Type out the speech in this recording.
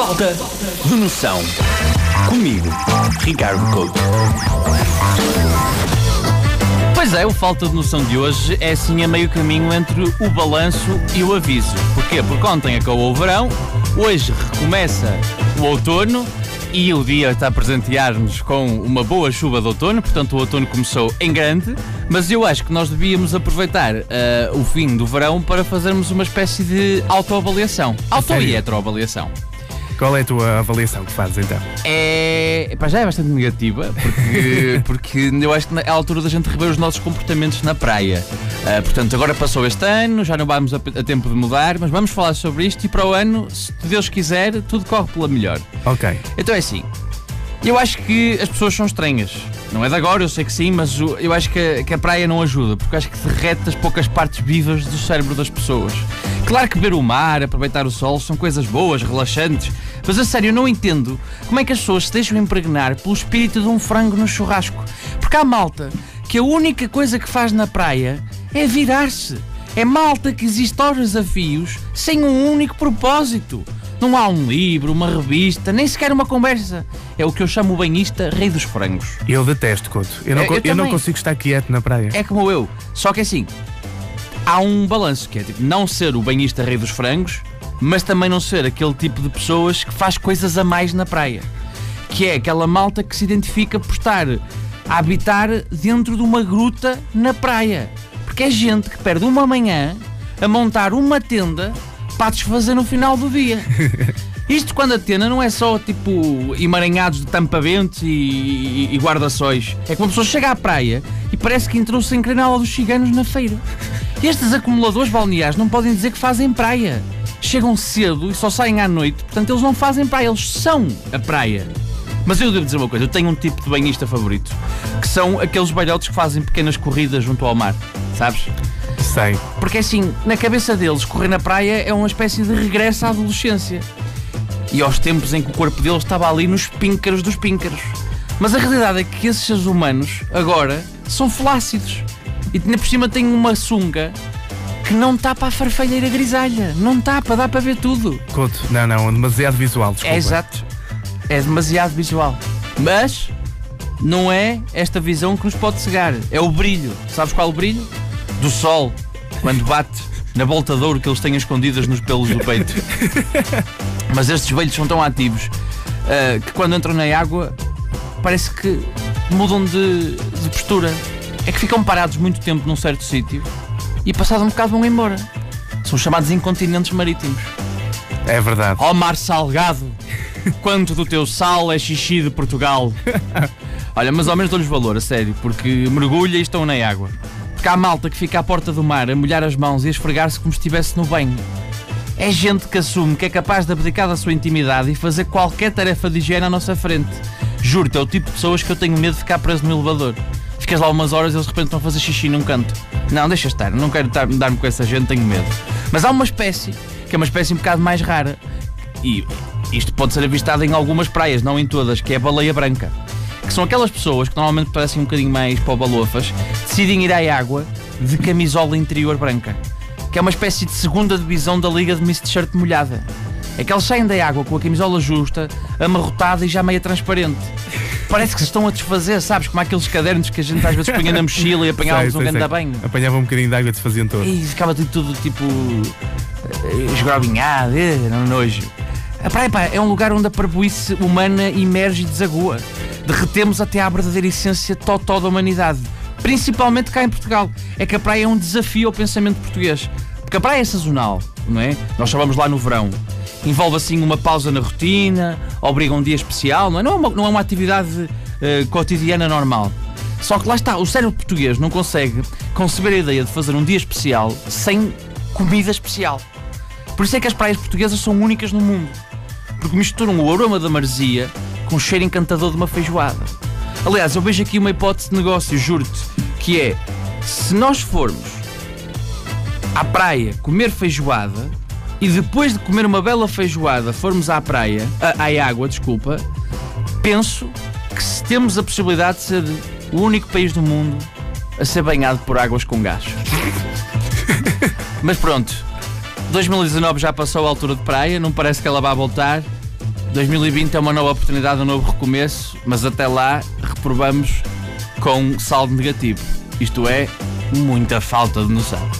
Falta de noção. Comigo, Ricardo Couto. Pois é, o falta de noção de hoje é assim a meio caminho entre o balanço e o aviso. Porquê? Porque ontem acabou o verão, hoje recomeça o outono e o dia está a presentear-nos com uma boa chuva de outono, portanto o outono começou em grande, mas eu acho que nós devíamos aproveitar uh, o fim do verão para fazermos uma espécie de autoavaliação. Auto e heteroavaliação. Qual é a tua avaliação que fazes então? É. Pá, já é bastante negativa, porque, porque eu acho que é a altura da gente rever os nossos comportamentos na praia. Uh, portanto, agora passou este ano, já não vamos a, a, tempo de mudar, mas vamos falar sobre isto e para o ano, se Deus quiser, tudo corre pela melhor. Ok. Então é assim. Eu acho que as pessoas são estranhas. Não é de agora, eu sei que sim, mas eu acho que a, que a praia não ajuda, porque acho que derrete as poucas partes vivas do cérebro das pessoas. Claro que ver o mar, aproveitar o sol, são coisas boas, relaxantes, mas a sério, eu não entendo como é que as pessoas se deixam impregnar pelo espírito de um frango no churrasco. Porque há malta que a única coisa que faz na praia é virar-se. É malta que existe horas a fios sem um único propósito. Não há um livro, uma revista, nem sequer uma conversa. É o que eu chamo o banhista rei dos frangos. Eu detesto, Couto. Eu não, é, eu, eu não consigo estar quieto na praia. É como eu. Só que assim, há um balanço, que é tipo, não ser o banhista rei dos frangos, mas também não ser aquele tipo de pessoas que faz coisas a mais na praia. Que é aquela malta que se identifica por estar a habitar dentro de uma gruta na praia. Porque é gente que perde uma manhã a montar uma tenda para desfazer no final do dia. Isto quando a tenda não é só tipo emaranhados de tampamentos e, e, e guarda-sóis. É que uma pessoa chega à praia e parece que entrou sem crenala dos ciganos na feira. Estes acumuladores balneares não podem dizer que fazem praia. Chegam cedo e só saem à noite, portanto eles não fazem praia, eles são a praia. Mas eu devo dizer uma coisa, eu tenho um tipo de banhista favorito, que são aqueles balhotes que fazem pequenas corridas junto ao mar, sabes? Sei. Porque assim, na cabeça deles, correr na praia é uma espécie de regresso à adolescência. E aos tempos em que o corpo deles estava ali nos píncaros dos píncaros. Mas a realidade é que esses seres humanos, agora, são flácidos. E por cima têm uma sunga que não está para a farfalheira grisalha. Não está para dar para ver tudo. Couto, não, não, demasiado visual, desculpa. É exato. É demasiado visual. Mas não é esta visão que nos pode cegar. É o brilho. Sabes qual é o brilho? do sol quando bate na volta de ouro que eles têm escondidas nos pelos do peito. Mas estes velhos são tão ativos uh, que quando entram na água parece que mudam de, de postura. É que ficam parados muito tempo num certo sítio e passado um bocado vão embora. São chamados incontinentes marítimos. É verdade. Ó oh, mar salgado, quanto do teu sal é xixi de Portugal. Olha, mas ao menos dou-lhes valor, a sério, porque mergulha e estão na água. Porque há malta que fica à porta do mar a molhar as mãos e a esfregar-se como se estivesse no banho. É gente que assume que é capaz de abdicar da sua intimidade e fazer qualquer tarefa de higiene à nossa frente. Juro-te, é o tipo de pessoas que eu tenho medo de ficar preso no elevador. Ficas lá umas horas e eles de repente estão a fazer xixi num canto. Não, deixa estar, não quero dar-me com essa gente, tenho medo. Mas há uma espécie, que é uma espécie um bocado mais rara, e isto pode ser avistado em algumas praias, não em todas, que é a baleia branca que são aquelas pessoas que normalmente parecem um bocadinho mais balofas, decidem ir à água de camisola interior branca, que é uma espécie de segunda divisão da liga de Miss T-shirt molhada. É que eles saem da água com a camisola justa, amarrotada e já meia transparente. Parece que se estão a desfazer, sabes? Como aqueles cadernos que a gente às vezes punha na mochila e apanhávamos um grande banho. Apanhava um bocadinho de água e desfaziam todo. E ficava tudo, tudo tipo. Eh, esgrobinhado, eh, não nojo. A praia pá, é um lugar onde a parboice humana emerge e desagua derretemos até à verdadeira essência totó da humanidade. Principalmente cá em Portugal. É que a praia é um desafio ao pensamento português. Porque a praia é sazonal, não é? Nós chamamos lá no verão. Envolve assim uma pausa na rotina, obriga um dia especial, não é? Não é uma, não é uma atividade uh, cotidiana normal. Só que lá está, o cérebro português não consegue conceber a ideia de fazer um dia especial sem comida especial. Por isso é que as praias portuguesas são únicas no mundo. Porque misturam o aroma da maresia com o cheiro encantador de uma feijoada. Aliás, eu vejo aqui uma hipótese de negócio, juro-te, que é se nós formos à praia comer feijoada e depois de comer uma bela feijoada formos à praia, à, à água, desculpa, penso que se temos a possibilidade de ser o único país do mundo a ser banhado por águas com gás. Mas pronto, 2019 já passou a altura de praia, não parece que ela vá voltar. 2020 é uma nova oportunidade, um novo recomeço, mas até lá reprovamos com saldo negativo. Isto é, muita falta de noção.